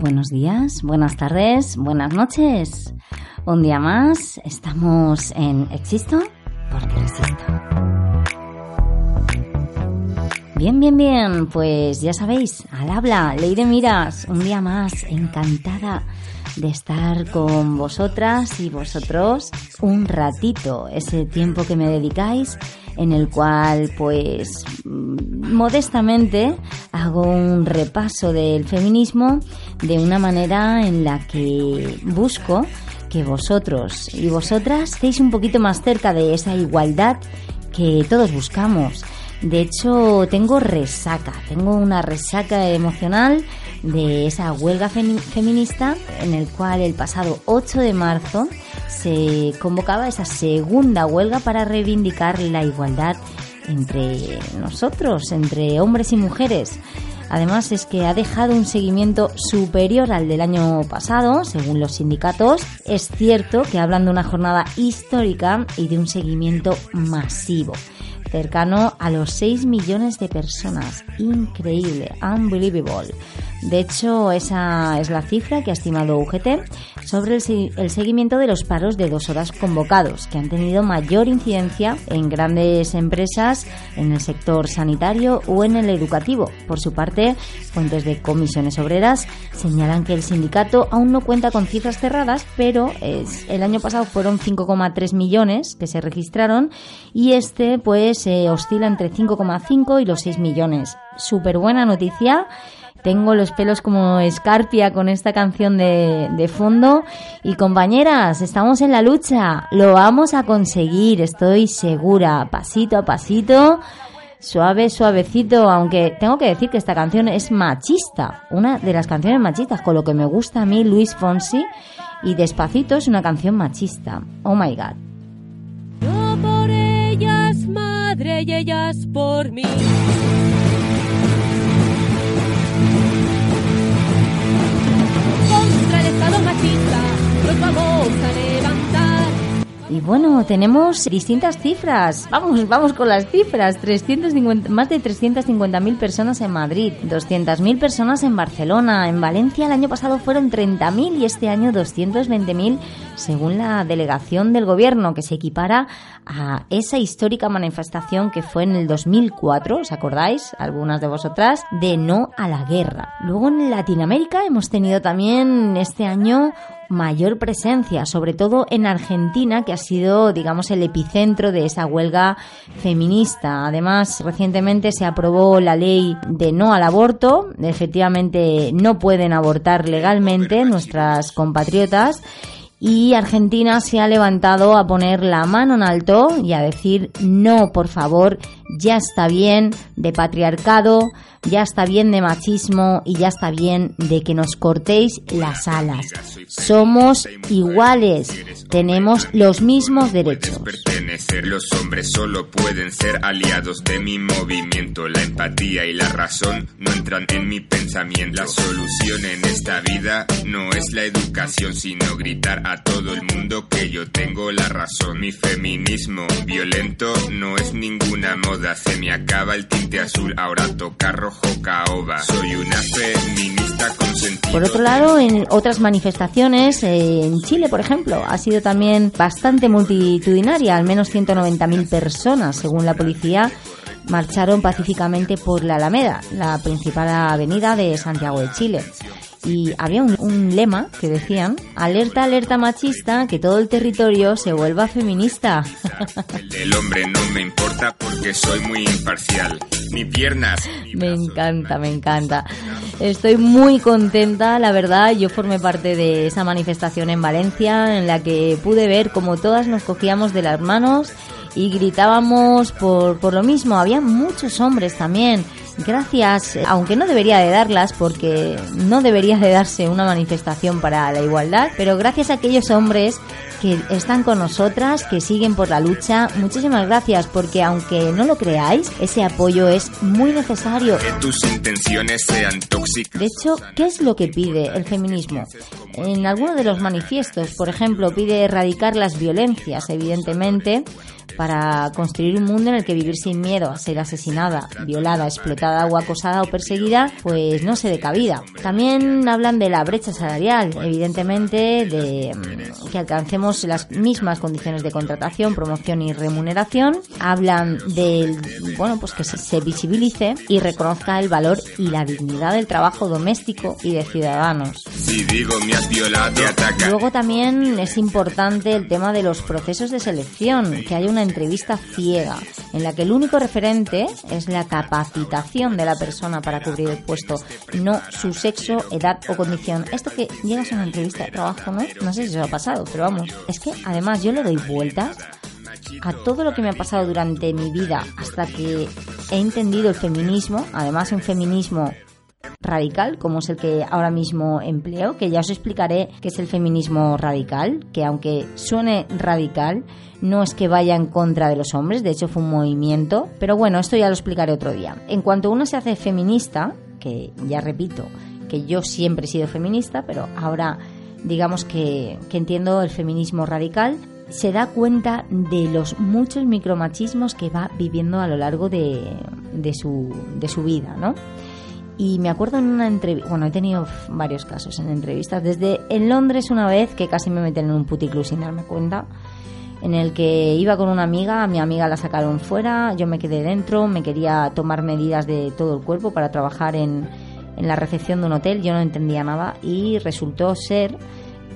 Buenos días, buenas tardes, buenas noches. Un día más estamos en Existo porque resisto. Bien, bien, bien, pues ya sabéis, al habla, ley de miras, un día más, encantada de estar con vosotras y vosotros un ratito, ese tiempo que me dedicáis en el cual pues mm, modestamente hago un repaso del feminismo de una manera en la que busco que vosotros y vosotras estéis un poquito más cerca de esa igualdad que todos buscamos. De hecho, tengo resaca, tengo una resaca emocional de esa huelga feminista en el cual el pasado 8 de marzo se convocaba esa segunda huelga para reivindicar la igualdad entre nosotros, entre hombres y mujeres. Además es que ha dejado un seguimiento superior al del año pasado, según los sindicatos. Es cierto que hablan de una jornada histórica y de un seguimiento masivo cercano a los 6 millones de personas. Increíble, unbelievable. De hecho, esa es la cifra que ha estimado UGT sobre el, seguimiento de los paros de dos horas convocados, que han tenido mayor incidencia en grandes empresas, en el sector sanitario o en el educativo. Por su parte, fuentes de comisiones obreras señalan que el sindicato aún no cuenta con cifras cerradas, pero el año pasado fueron 5,3 millones que se registraron y este pues oscila entre 5,5 y los 6 millones. Súper buena noticia tengo los pelos como escarpia con esta canción de, fondo. Y compañeras, estamos en la lucha. Lo vamos a conseguir, estoy segura. Pasito a pasito, suave, suavecito. Aunque tengo que decir que esta canción es machista. Una de las canciones machistas, con lo que me gusta a mí, Luis Fonsi. Y Despacito es una canción machista. Oh my god. Yo por ellas, madre, y ellas por mí. Vamos a levantar. Y bueno, tenemos distintas cifras. Vamos, vamos con las cifras. 350, más de 350.000 personas en Madrid, 200.000 personas en Barcelona. En Valencia el año pasado fueron 30.000 y este año 220.000 según la delegación del gobierno, que se equipara a esa histórica manifestación que fue en el 2004, ¿os acordáis? Algunas de vosotras, de no a la guerra. Luego en Latinoamérica hemos tenido también este año mayor presencia, sobre todo en Argentina, que ha sido, digamos, el epicentro de esa huelga feminista. Además, recientemente se aprobó la ley de no al aborto. Efectivamente, no pueden abortar legalmente nuestras compatriotas y Argentina se ha levantado a poner la mano en alto y a decir no, por favor, ya está bien de patriarcado, ya está bien de machismo y ya está bien de que nos cortéis las alas. Somos iguales, tenemos los mismos derechos. Pertenecer, los hombres solo pueden ser aliados de mi movimiento. La empatía y la razón no entran en mi pensamiento. La solución en esta vida no es la educación, sino gritar a todo el mundo que yo tengo la razón. Mi feminismo violento no es ninguna moda, se me acaba el tinte azul, ahora toca rojo caoba. Soy una feminista con sentido. Por otro lado, en otras manifestaciones, eh, en Chile, por ejemplo, ha sido también bastante multitudinaria, al menos 190.000 personas, según la policía marcharon pacíficamente por la Alameda, la principal avenida de Santiago de Chile y había un, lema que decían, alerta, alerta machista, que todo el territorio se vuelva feminista. El hombre no me importa porque soy muy imparcial. Ni piernas. me encanta, me encanta. Estoy muy contenta, la verdad. Yo formé parte de esa manifestación en Valencia en la que pude ver cómo todas nos cogíamos de las manos y gritábamos por, por lo mismo. Había muchos hombres también gracias, aunque no debería de darlas porque no debería de darse una manifestación para la igualdad, pero gracias a aquellos hombres que están con nosotras, que siguen por la lucha, muchísimas gracias porque aunque no lo creáis, ese apoyo es muy necesario. Que tus intenciones sean tóxicas. De hecho, ¿qué es lo que pide el feminismo? En alguno de los manifiestos, por ejemplo, pide erradicar las violencias, evidentemente, para construir un mundo en el que vivir sin miedo a ser asesinada, violada, explotada o acosada o perseguida, pues no se dé cabida. También hablan de la brecha salarial, evidentemente, de mm, que alcancemos las mismas condiciones de contratación, promoción y remuneración. Hablan del, bueno, pues que se visibilice y reconozca el valor y la dignidad del trabajo doméstico y de ciudadanos. Si digo me has violado, te ataca. Luego también es importante el tema de los procesos de selección, que hay una entrevista ciega, en la que el único referente es la capacitación de la persona para cubrir el puesto, no su sexo, edad o condición. Esto que llegas a una entrevista de trabajo, ¿no? No sé si eso ha pasado, pero vamos, es que además yo le doy vueltas a todo lo que me ha pasado durante mi vida hasta que he entendido el feminismo, además un feminismo radical, como es el que ahora mismo empleo, que ya os explicaré qué es el feminismo radical, que aunque suene radical, no es que vaya en contra de los hombres, de hecho fue un movimiento, pero bueno, esto ya lo explicaré otro día. En cuanto uno se hace feminista, que ya repito, que yo siempre he sido feminista, pero ahora digamos que, que entiendo el feminismo radical, se da cuenta de los muchos micromachismos que va viviendo a lo largo de, de, su, de su vida, ¿no? Y me acuerdo en una entrevista, bueno, he tenido varios casos en entrevistas, desde en Londres una vez que casi me meten en un puticlub sin darme cuenta, en el que iba con una amiga, a mi amiga la sacaron fuera, yo me quedé dentro, me quería tomar medidas de todo el cuerpo para trabajar en, en la recepción de un hotel, yo no entendía nada y resultó ser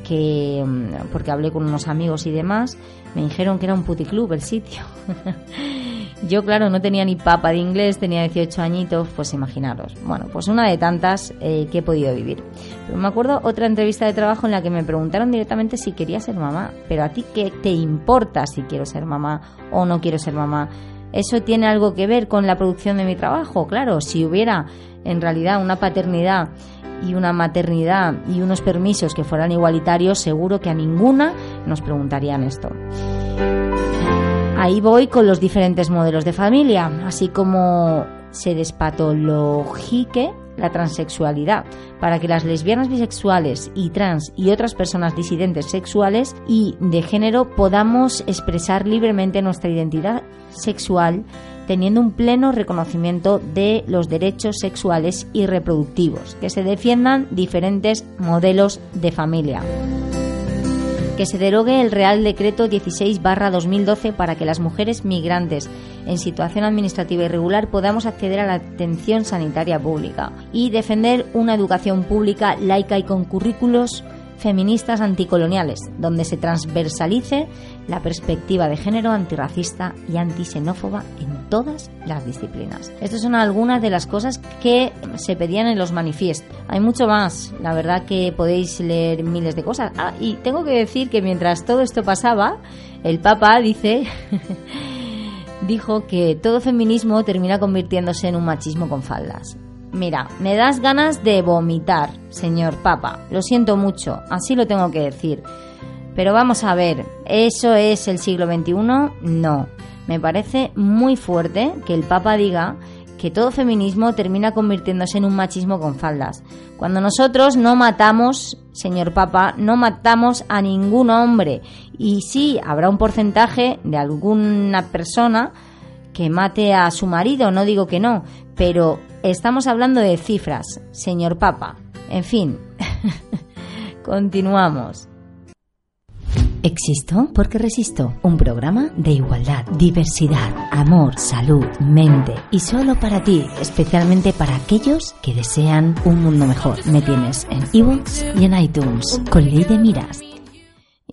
que, mm, porque hablé con unos amigos y demás, me dijeron que era un puticlub el sitio. Yo, claro, no tenía ni papa de inglés, tenía 18 añitos, pues imaginaros. Bueno, pues una de tantas eh, que he podido vivir. Pero me acuerdo otra entrevista de trabajo en la que me preguntaron directamente si quería ser mamá. Pero a ti, ¿qué te importa si quiero ser mamá o no quiero ser mamá? ¿Eso tiene algo que ver con la producción de mi trabajo? Claro, si hubiera en realidad una paternidad y una maternidad y unos permisos que fueran igualitarios, seguro que a ninguna nos preguntarían esto. Ahí voy con los diferentes modelos de familia, así como se despatologique la transexualidad, para que las lesbianas bisexuales y trans y otras personas disidentes sexuales y de género podamos expresar libremente nuestra identidad sexual teniendo un pleno reconocimiento de los derechos sexuales y reproductivos, que se defiendan diferentes modelos de familia que se derogue el Real Decreto 16-2012 para que las mujeres migrantes en situación administrativa irregular podamos acceder a la atención sanitaria pública y defender una educación pública laica y con currículos feministas anticoloniales, donde se transversalice la perspectiva de género antirracista y antisenófoba en todas las disciplinas. Estas son algunas de las cosas que se pedían en los manifiestos. Hay mucho más, la verdad que podéis leer miles de cosas. Ah, y tengo que decir que mientras todo esto pasaba, el Papa dice... dijo que todo feminismo termina convirtiéndose en un machismo con faldas. Mira, me das ganas de vomitar, señor Papa. Lo siento mucho, así lo tengo que decir. Pero vamos a ver, ¿eso es el siglo XXI? No. Me parece muy fuerte que el Papa diga que todo feminismo termina convirtiéndose en un machismo con faldas. Cuando nosotros no matamos, señor Papa, no matamos a ningún hombre. Y sí, habrá un porcentaje de alguna persona que mate a su marido, no digo que no, pero estamos hablando de cifras, señor Papa. En fin, continuamos. Existo porque resisto. Un programa de igualdad, diversidad, amor, salud, mente. Y solo para ti, especialmente para aquellos que desean un mundo mejor. Me tienes en ebooks y en iTunes con Ley de Miras.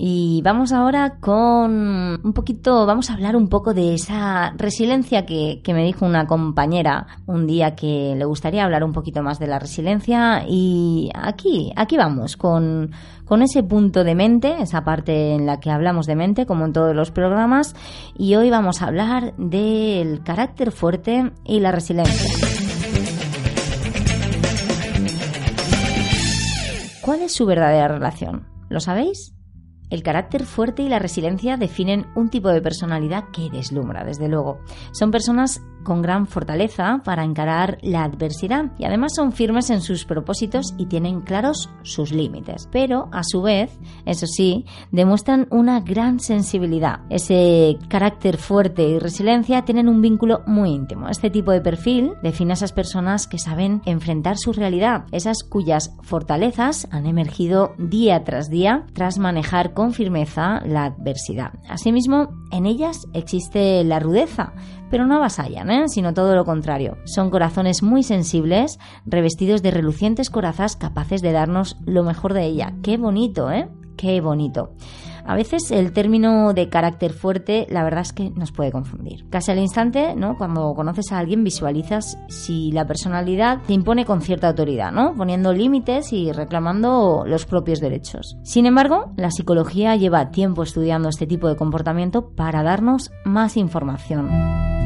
Y vamos ahora con un poquito, vamos a hablar un poco de esa resiliencia que, que me dijo una compañera un día que le gustaría hablar un poquito más de la resiliencia. Y aquí, aquí vamos, con, con ese punto de mente, esa parte en la que hablamos de mente, como en todos los programas. Y hoy vamos a hablar del carácter fuerte y la resiliencia. ¿Cuál es su verdadera relación? ¿Lo sabéis? El carácter fuerte y la resiliencia definen un tipo de personalidad que deslumbra, desde luego. Son personas con gran fortaleza para encarar la adversidad y además son firmes en sus propósitos y tienen claros sus límites. Pero a su vez, eso sí, demuestran una gran sensibilidad. Ese carácter fuerte y resiliencia tienen un vínculo muy íntimo. Este tipo de perfil define a esas personas que saben enfrentar su realidad, esas cuyas fortalezas han emergido día tras día tras manejar con firmeza la adversidad. Asimismo, en ellas existe la rudeza, pero no avasallan, ¿eh? sino todo lo contrario. Son corazones muy sensibles, revestidos de relucientes corazas capaces de darnos lo mejor de ella. Qué bonito, ¿eh? Qué bonito. A veces el término de carácter fuerte, la verdad es que nos puede confundir. Casi al instante, ¿no? Cuando conoces a alguien, visualizas si la personalidad te impone con cierta autoridad, ¿no? Poniendo límites y reclamando los propios derechos. Sin embargo, la psicología lleva tiempo estudiando este tipo de comportamiento para darnos más información.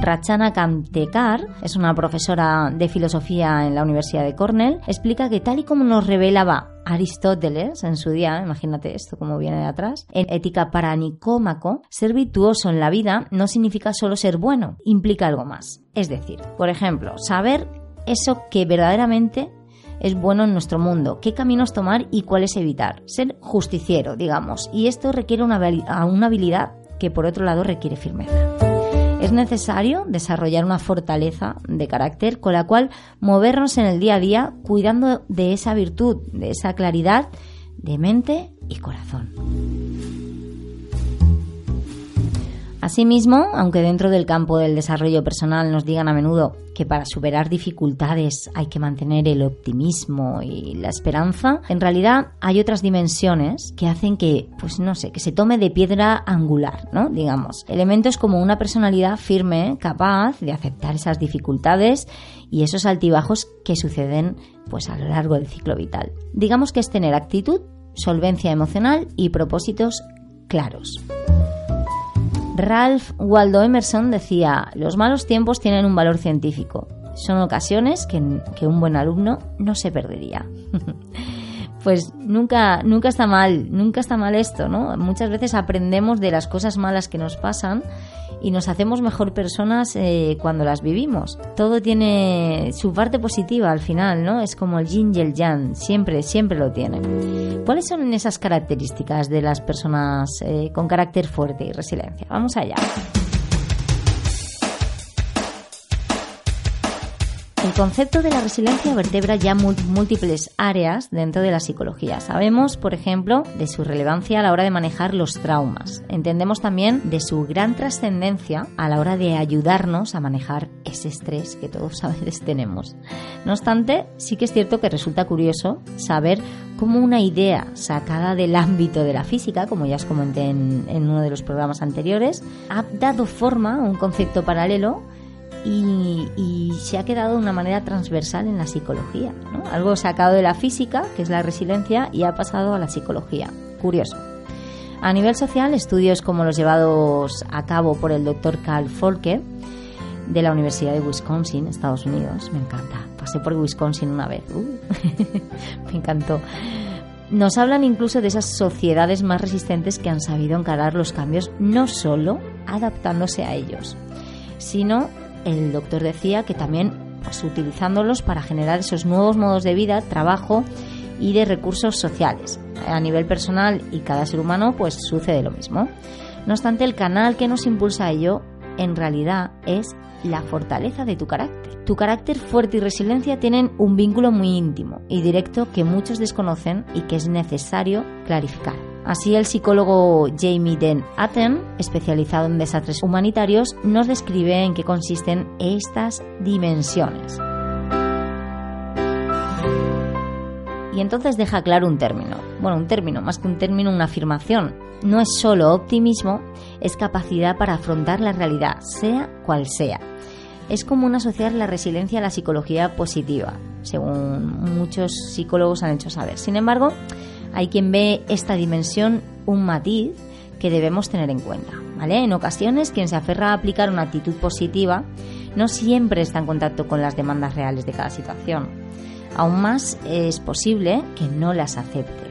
Rachana Kantekar es una profesora de filosofía en la Universidad de Cornell, explica que tal y como nos revelaba Aristóteles en su día, imagínate esto como viene de atrás, en Ética para Nicómaco, ser virtuoso en la vida no significa solo ser bueno, implica algo más. Es decir, por ejemplo, saber eso que verdaderamente es bueno en nuestro mundo, qué caminos tomar y cuáles evitar. Ser justiciero, digamos, y esto requiere una, una habilidad que por otro lado requiere firmeza. Es necesario desarrollar una fortaleza de carácter con la cual movernos en el día a día cuidando de esa virtud, de esa claridad de mente y corazón. Asimismo, aunque dentro del campo del desarrollo personal nos digan a menudo que para superar dificultades hay que mantener el optimismo y la esperanza, en realidad hay otras dimensiones que hacen que, pues no sé, que se tome de piedra angular, ¿no? Digamos, elementos como una personalidad firme, capaz de aceptar esas dificultades y esos altibajos que suceden pues a lo largo del ciclo vital. Digamos que es tener actitud, solvencia emocional y propósitos claros. Ralph Waldo Emerson decía, los malos tiempos tienen un valor científico. Son ocasiones que, un buen alumno no se perdería. pues nunca, nunca está mal, nunca está mal esto, ¿no? Muchas veces aprendemos de las cosas malas que nos pasan y nos hacemos mejor personas eh, cuando las vivimos. Todo tiene su parte positiva al final, ¿no? Es como el yin y el yang, siempre, siempre lo tiene. ¿Cuáles son esas características de las personas eh, con carácter fuerte y resiliencia? Vamos allá. El concepto de la resiliencia vertebra ya múltiples áreas dentro de la psicología. Sabemos, por ejemplo, de su relevancia a la hora de manejar los traumas. Entendemos también de su gran trascendencia a la hora de ayudarnos a manejar ese estrés que todos a veces tenemos. No obstante, sí que es cierto que resulta curioso saber cómo una idea sacada del ámbito de la física, como ya os comenté en, en uno de los programas anteriores, ha dado forma a un concepto paralelo y, se ha quedado de una manera transversal en la psicología. Algo sacado de la física, que es la resiliencia, y ha pasado a la psicología. Curioso. A nivel social, estudios como los llevados a cabo por el doctor Carl Folke de la Universidad de Wisconsin, Estados Unidos, me encanta. Pasé por Wisconsin una vez, uh, me encantó. Nos hablan incluso de esas sociedades más resistentes que han sabido encarar los cambios no solo adaptándose a ellos, sino el doctor decía que también pues, utilizándolos para generar esos nuevos modos de vida, trabajo y de recursos sociales. A nivel personal y cada ser humano pues sucede lo mismo. No obstante, el canal que nos impulsa a ello en realidad es la fortaleza de tu carácter. Tu carácter fuerte y resiliencia tienen un vínculo muy íntimo y directo que muchos desconocen y que es necesario clarificar. Así el psicólogo Jamie Den Atten, especializado en desastres humanitarios, nos describe en qué consisten estas dimensiones. Y entonces deja claro un término. Bueno, un término, más que un término, una afirmación. No es solo optimismo, es capacidad para afrontar la realidad, sea cual sea. Es común asociar la resiliencia a la psicología positiva, según muchos psicólogos han hecho saber. Sin embargo, hay quien ve esta dimensión un matiz que debemos tener en cuenta. ¿vale? En ocasiones, quien se aferra a aplicar una actitud positiva no siempre está en contacto con las demandas reales de cada situación. Aún más es posible que no las acepte.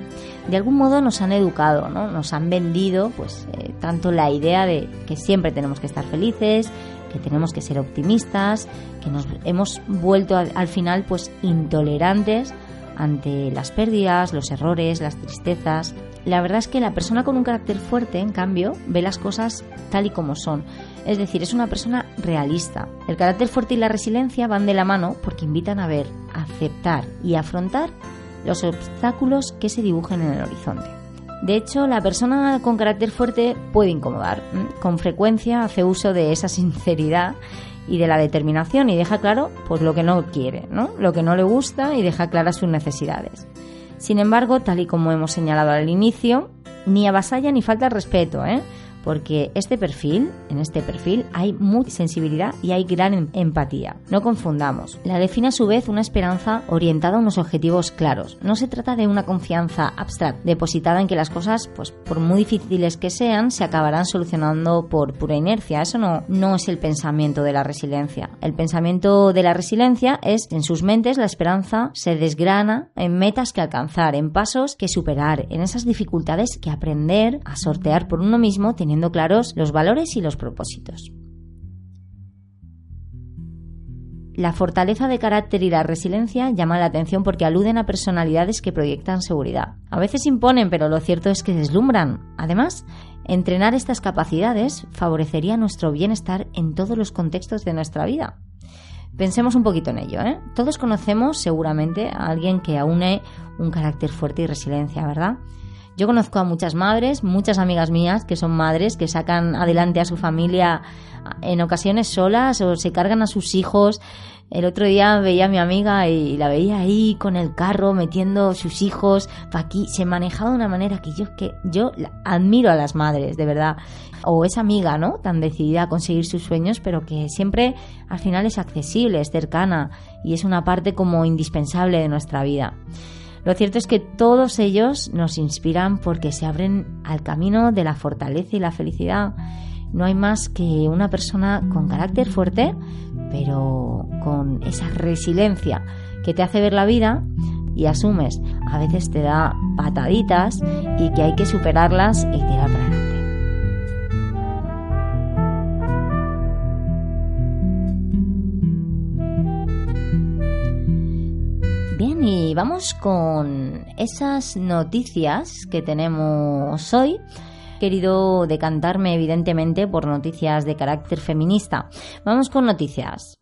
De algún modo nos han educado, ¿no? Nos han vendido, pues, eh, tanto la idea de que siempre tenemos que estar felices, que tenemos que ser optimistas, que nos hemos vuelto al final, pues, intolerantes ante las pérdidas, los errores, las tristezas. La verdad es que la persona con un carácter fuerte, en cambio, ve las cosas tal y como son. Es decir, es una persona realista. El carácter fuerte y la resiliencia van de la mano porque invitan a ver, aceptar y afrontar los obstáculos que se dibujen en el horizonte. De hecho, la persona con carácter fuerte puede incomodar. Con frecuencia hace uso de esa sinceridad y de la determinación y deja claro pues lo que no quiere, ¿no? Lo que no le gusta y deja claras sus necesidades. Sin embargo, tal y como hemos señalado al inicio, ni avasalla ni falta el respeto, ¿eh? Porque este perfil, en este perfil hay mucha sensibilidad y hay gran em-, empatía. No confundamos. La define a su vez una esperanza orientada a unos objetivos claros. No se trata de una confianza abstracta, depositada en que las cosas, pues por muy difíciles que sean, se acabarán solucionando por pura inercia. Eso no, no es el pensamiento de la resiliencia. El pensamiento de la resiliencia es, en sus mentes, la esperanza se desgrana en metas que alcanzar, en pasos que superar, en esas dificultades que aprender a sortear por uno mismo teniendo claros los valores y los propósitos. La fortaleza de carácter y la resiliencia llaman la atención porque aluden a personalidades que proyectan seguridad. A veces imponen, pero lo cierto es que deslumbran. Además, entrenar estas capacidades favorecería nuestro bienestar en todos los contextos de nuestra vida. Pensemos un poquito en ello. ¿eh? Todos conocemos seguramente a alguien que aúne un carácter fuerte y resiliencia, ¿verdad? Yo conozco a muchas madres, muchas amigas mías que son madres, que sacan adelante a su familia en ocasiones solas o se cargan a sus hijos. El otro día veía a mi amiga y la veía ahí con el carro metiendo sus hijos aquí. Se manejaba de una manera que yo que yo admiro a las madres, de verdad. O esa amiga, ¿no? Tan decidida a conseguir sus sueños, pero que siempre al final es accesible, es cercana y es una parte como indispensable de nuestra vida. Lo cierto es que todos ellos nos inspiran porque se abren al camino de la fortaleza y la felicidad. No hay más que una persona con carácter fuerte, pero con esa resiliencia que te hace ver la vida y asumes. A veces te da pataditas y que hay que superarlas y tirar para y vamos con esas noticias que tenemos hoy. Querido decantarme evidentemente por noticias de carácter feminista. Vamos con noticias.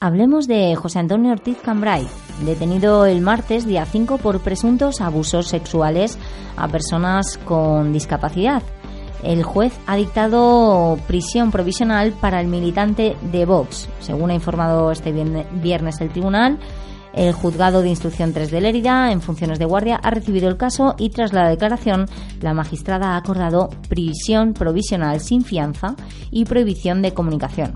Hablemos de José Antonio Ortiz Cambrai, detenido el martes día 5 por presuntos abusos sexuales a personas con discapacidad el juez ha dictado prisión provisional para el militante de Vox. Según ha informado este viernes el tribunal, el juzgado de instrucción 3 de Lérida, en funciones de guardia, ha recibido el caso y tras la declaración, la magistrada ha acordado prisión provisional sin fianza y prohibición de comunicación.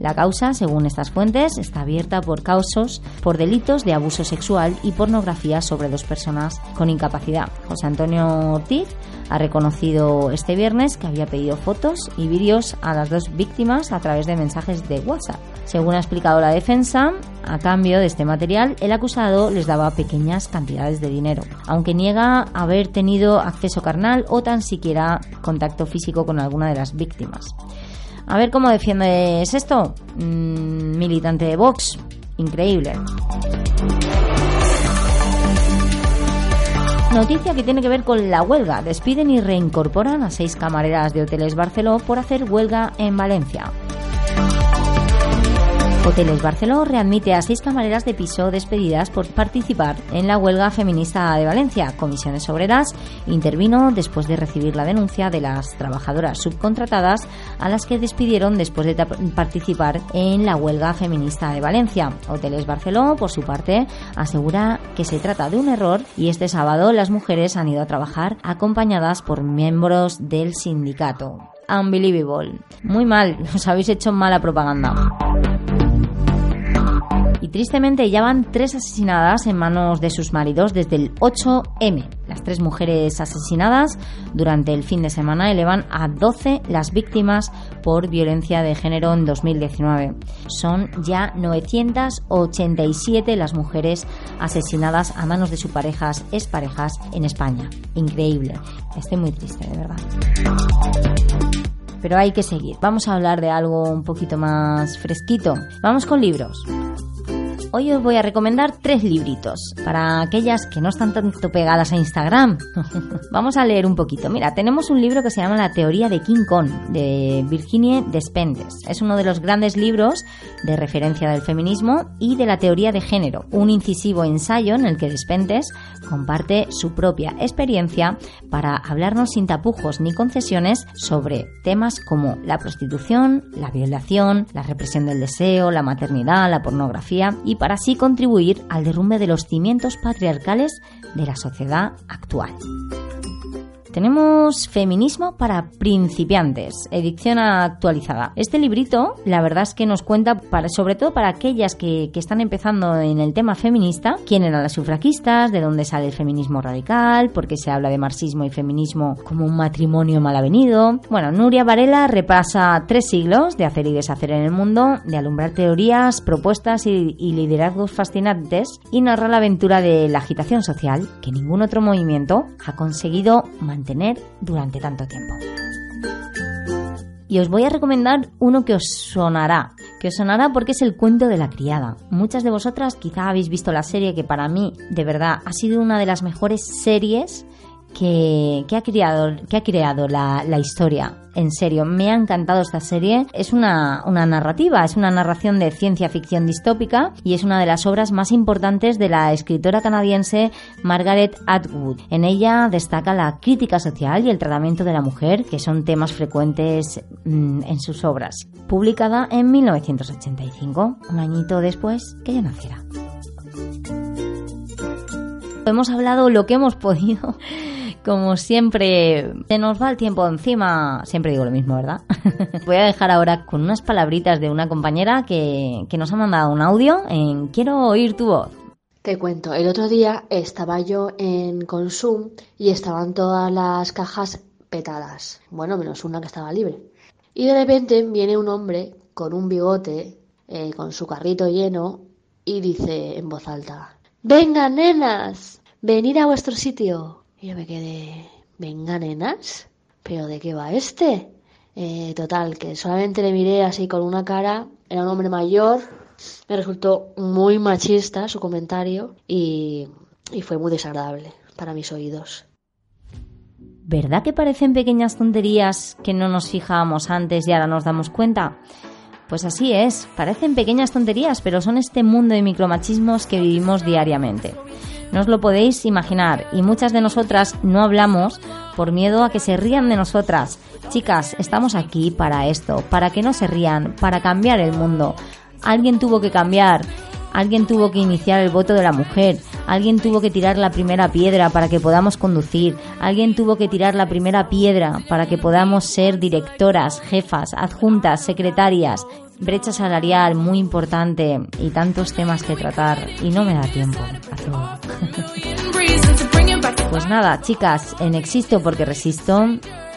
La causa, según estas fuentes, está abierta por causos por delitos de abuso sexual y pornografía sobre dos personas con incapacidad. José Antonio Ortiz ha reconocido este viernes que había pedido fotos y vídeos a las dos víctimas a través de mensajes de WhatsApp. Según ha explicado la defensa, a cambio de este material, el acusado les daba pequeñas cantidades de dinero, aunque niega haber tenido acceso carnal o tan siquiera contacto físico con alguna de las víctimas. A ver cómo defiendes esto, mm, militante de Vox. Increíble. Noticia que tiene que ver con la huelga. Despiden y reincorporan a seis camareras de hoteles Barceló por hacer huelga en Valencia. Hoteles Barceló readmite a seis camareras de piso despedidas por participar en la huelga feminista de Valencia. Comisiones Obreras intervino después de recibir la denuncia de las trabajadoras subcontratadas a las que despidieron después de participar en la huelga feminista de Valencia. Hoteles Barceló, por su parte, asegura que se trata de un error y este sábado las mujeres han ido a trabajar acompañadas por miembros del sindicato. Unbelievable. Muy mal, os habéis hecho mala propaganda Tristemente ya van tres asesinadas en manos de sus maridos desde el 8M. Las tres mujeres asesinadas durante el fin de semana elevan a 12 las víctimas por violencia de género en 2019. Son ya 987 las mujeres asesinadas a manos de sus parejas, exparejas en España. Increíble. Estoy muy triste, de verdad pero hay que seguir. Vamos a hablar de algo un poquito más fresquito. Vamos con libros. Hoy os voy a recomendar tres libritos para aquellas que no están tanto pegadas a Instagram. Vamos a leer un poquito. Mira, tenemos un libro que se llama La teoría de King Kong de Virginie Despentes. Es uno de los grandes libros de referencia del feminismo y de la teoría de género, un incisivo ensayo en el que Despentes comparte su propia experiencia para hablarnos sin tapujos ni concesiones sobre temas como la prostitución, la violación, la represión del deseo, la maternidad, la pornografía y para así contribuir al derrumbe de los cimientos patriarcales de la sociedad actual. Tenemos Feminismo para principiantes, edición actualizada. Este librito, la verdad es que nos cuenta, para, sobre todo para aquellas que, que están empezando en el tema feminista, quién eran las sufragistas, de dónde sale el feminismo radical, por qué se habla de marxismo y feminismo como un matrimonio mal avenido. Bueno, Nuria Varela repasa tres siglos de hacer y deshacer en el mundo, de alumbrar teorías, propuestas y, y liderazgos fascinantes y narra la aventura de la agitación social que ningún otro movimiento ha conseguido mantener tener durante tanto tiempo. Y os voy a recomendar uno que os sonará, que os sonará porque es el cuento de la criada. Muchas de vosotras quizá habéis visto la serie que para mí, de verdad, ha sido una de las mejores series que, ha creado, que ha creado la, la, historia. En serio, me ha encantado esta serie. Es una, una narrativa, es una narración de ciencia ficción distópica y es una de las obras más importantes de la escritora canadiense Margaret Atwood. En ella destaca la crítica social y el tratamiento de la mujer, que son temas frecuentes mmm, en sus obras. Publicada en 1985, un añito después que yo naciera. Hemos hablado lo que hemos podido como siempre, se nos va el tiempo encima. Siempre digo lo mismo, ¿verdad? Voy a dejar ahora con unas palabritas de una compañera que, que nos ha mandado un audio en Quiero oír tu voz. Te cuento, el otro día estaba yo en Consum y estaban todas las cajas petadas. Bueno, menos una que estaba libre. Y de repente viene un hombre con un bigote, eh, con su carrito lleno, y dice en voz alta, Venga, nenas, venid a vuestro sitio. Y yo me quedé, venga, nenas, ¿pero de qué va este? Eh, total, que solamente le miré así con una cara, era un hombre mayor, me resultó muy machista su comentario y, y fue muy desagradable para mis oídos. ¿Verdad que parecen pequeñas tonterías que no nos fijábamos antes y ahora nos damos cuenta? Pues así es, parecen pequeñas tonterías, pero son este mundo de micromachismos que vivimos diariamente. No os lo podéis imaginar. Y muchas de nosotras no hablamos por miedo a que se rían de nosotras. Chicas, estamos aquí para esto, para que no se rían, para cambiar el mundo. Alguien tuvo que cambiar, alguien tuvo que iniciar el voto de la mujer, alguien tuvo que tirar la primera piedra para que podamos conducir, alguien tuvo que tirar la primera piedra para que podamos ser directoras, jefas, adjuntas, secretarias, brecha salarial muy importante y tantos temas que tratar y no me da tiempo pues nada, chicas, en Existo porque resisto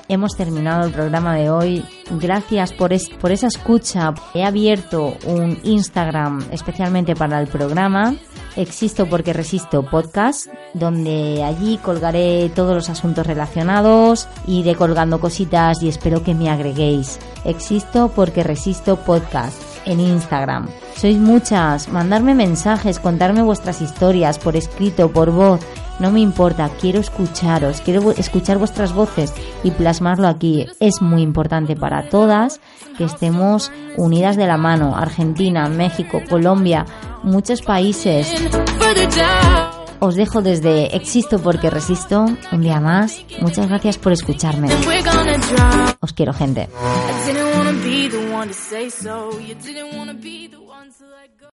hemos terminado el programa de hoy. Gracias por, es, por esa escucha. He abierto un Instagram especialmente para el programa. Existo porque resisto podcast, donde allí colgaré todos los asuntos relacionados, iré colgando cositas y espero que me agreguéis. Existo porque resisto podcast en Instagram. Sois muchas, mandarme mensajes, contarme vuestras historias por escrito, por voz. No me importa, quiero escucharos, quiero escuchar vuestras voces y plasmarlo aquí. Es muy importante para todas que estemos unidas de la mano. Argentina, México, Colombia, muchos países. Os dejo desde Existo porque resisto un día más. Muchas gracias por escucharme. Os quiero, gente.